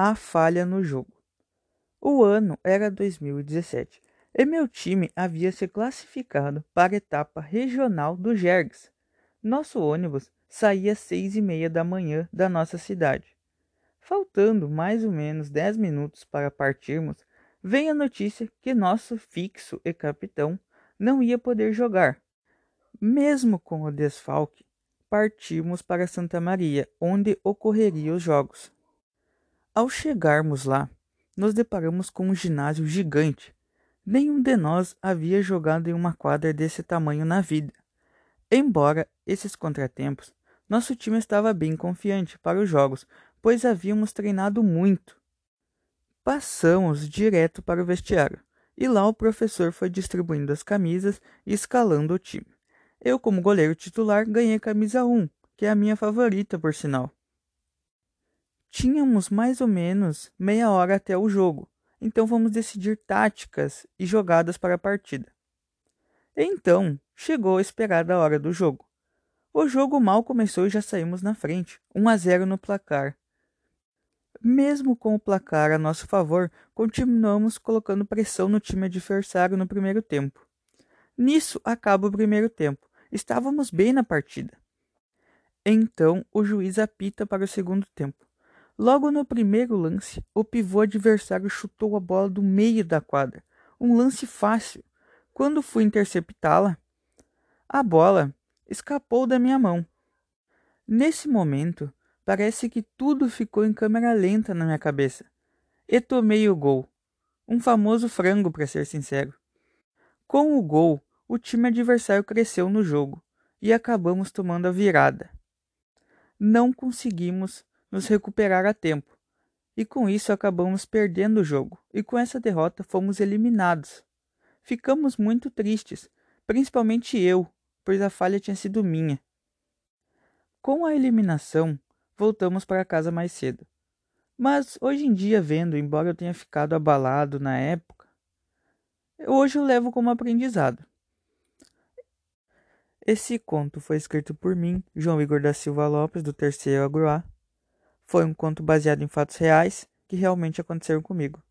A falha no jogo. O ano era 2017 e meu time havia se classificado para a etapa regional do Jergs. Nosso ônibus saía às seis e meia da manhã da nossa cidade. Faltando mais ou menos dez minutos para partirmos, vem a notícia que nosso fixo e capitão não ia poder jogar. Mesmo com o desfalque, partimos para Santa Maria, onde ocorreriam os jogos. Ao chegarmos lá, nos deparamos com um ginásio gigante. Nenhum de nós havia jogado em uma quadra desse tamanho na vida. Embora esses contratempos, nosso time estava bem confiante para os jogos, pois havíamos treinado muito. Passamos direto para o vestiário, e lá o professor foi distribuindo as camisas e escalando o time. Eu, como goleiro titular, ganhei a camisa 1, que é a minha favorita, por sinal. Tínhamos mais ou menos meia hora até o jogo, então vamos decidir táticas e jogadas para a partida. Então, chegou a esperada hora do jogo. O jogo mal começou e já saímos na frente, 1 a 0 no placar. Mesmo com o placar a nosso favor, continuamos colocando pressão no time adversário no primeiro tempo. Nisso acaba o primeiro tempo. Estávamos bem na partida. Então o juiz apita para o segundo tempo. Logo no primeiro lance, o pivô adversário chutou a bola do meio da quadra. Um lance fácil. Quando fui interceptá-la, a bola escapou da minha mão. Nesse momento, parece que tudo ficou em câmera lenta na minha cabeça. E tomei o gol. Um famoso frango, para ser sincero. Com o gol, o time adversário cresceu no jogo e acabamos tomando a virada. Não conseguimos nos recuperar a tempo e com isso acabamos perdendo o jogo e com essa derrota fomos eliminados. Ficamos muito tristes, principalmente eu, pois a falha tinha sido minha. Com a eliminação, voltamos para casa mais cedo. Mas hoje em dia, vendo, embora eu tenha ficado abalado na época, hoje eu levo como aprendizado. Esse conto foi escrito por mim, João Igor da Silva Lopes, do Terceiro Agroá. Foi um conto baseado em fatos reais que realmente aconteceram comigo.